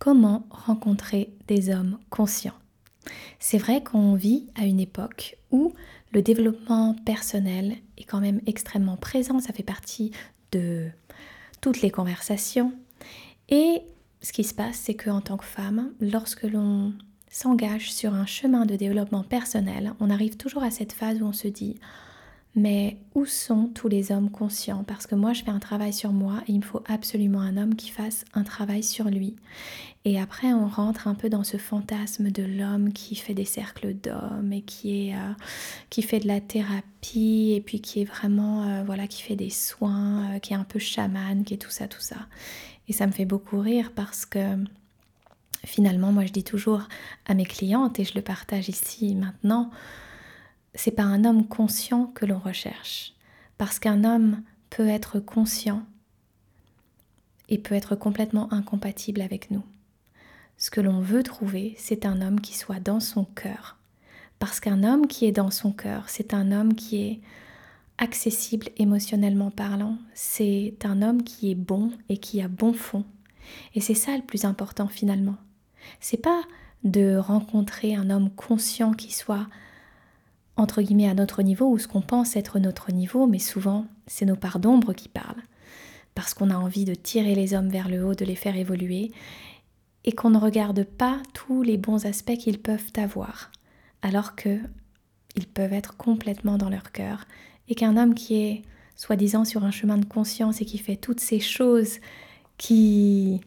comment rencontrer des hommes conscients. C'est vrai qu'on vit à une époque où le développement personnel est quand même extrêmement présent, ça fait partie de toutes les conversations. Et ce qui se passe, c'est qu'en tant que femme, lorsque l'on s'engage sur un chemin de développement personnel, on arrive toujours à cette phase où on se dit mais où sont tous les hommes conscients? Parce que moi, je fais un travail sur moi et il me faut absolument un homme qui fasse un travail sur lui. Et après, on rentre un peu dans ce fantasme de l'homme qui fait des cercles d'hommes et qui, est, euh, qui fait de la thérapie et puis qui est vraiment, euh, voilà, qui fait des soins, euh, qui est un peu chaman, qui est tout ça, tout ça. Et ça me fait beaucoup rire parce que finalement, moi, je dis toujours à mes clientes et je le partage ici maintenant, c'est pas un homme conscient que l'on recherche. Parce qu'un homme peut être conscient et peut être complètement incompatible avec nous. Ce que l'on veut trouver, c'est un homme qui soit dans son cœur. Parce qu'un homme qui est dans son cœur, c'est un homme qui est accessible émotionnellement parlant. C'est un homme qui est bon et qui a bon fond. Et c'est ça le plus important finalement. C'est pas de rencontrer un homme conscient qui soit entre guillemets à notre niveau ou ce qu'on pense être notre niveau, mais souvent c'est nos parts d'ombre qui parlent. Parce qu'on a envie de tirer les hommes vers le haut, de les faire évoluer, et qu'on ne regarde pas tous les bons aspects qu'ils peuvent avoir, alors que ils peuvent être complètement dans leur cœur, et qu'un homme qui est soi-disant sur un chemin de conscience et qui fait toutes ces choses qui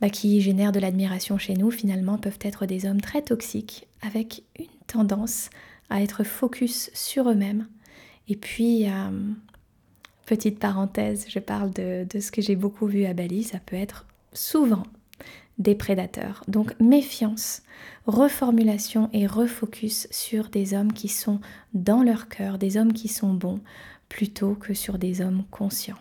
bah, qui génèrent de l'admiration chez nous, finalement peuvent être des hommes très toxiques, avec une tendance à être focus sur eux-mêmes. Et puis, euh, petite parenthèse, je parle de, de ce que j'ai beaucoup vu à Bali, ça peut être souvent des prédateurs. Donc méfiance, reformulation et refocus sur des hommes qui sont dans leur cœur, des hommes qui sont bons, plutôt que sur des hommes conscients.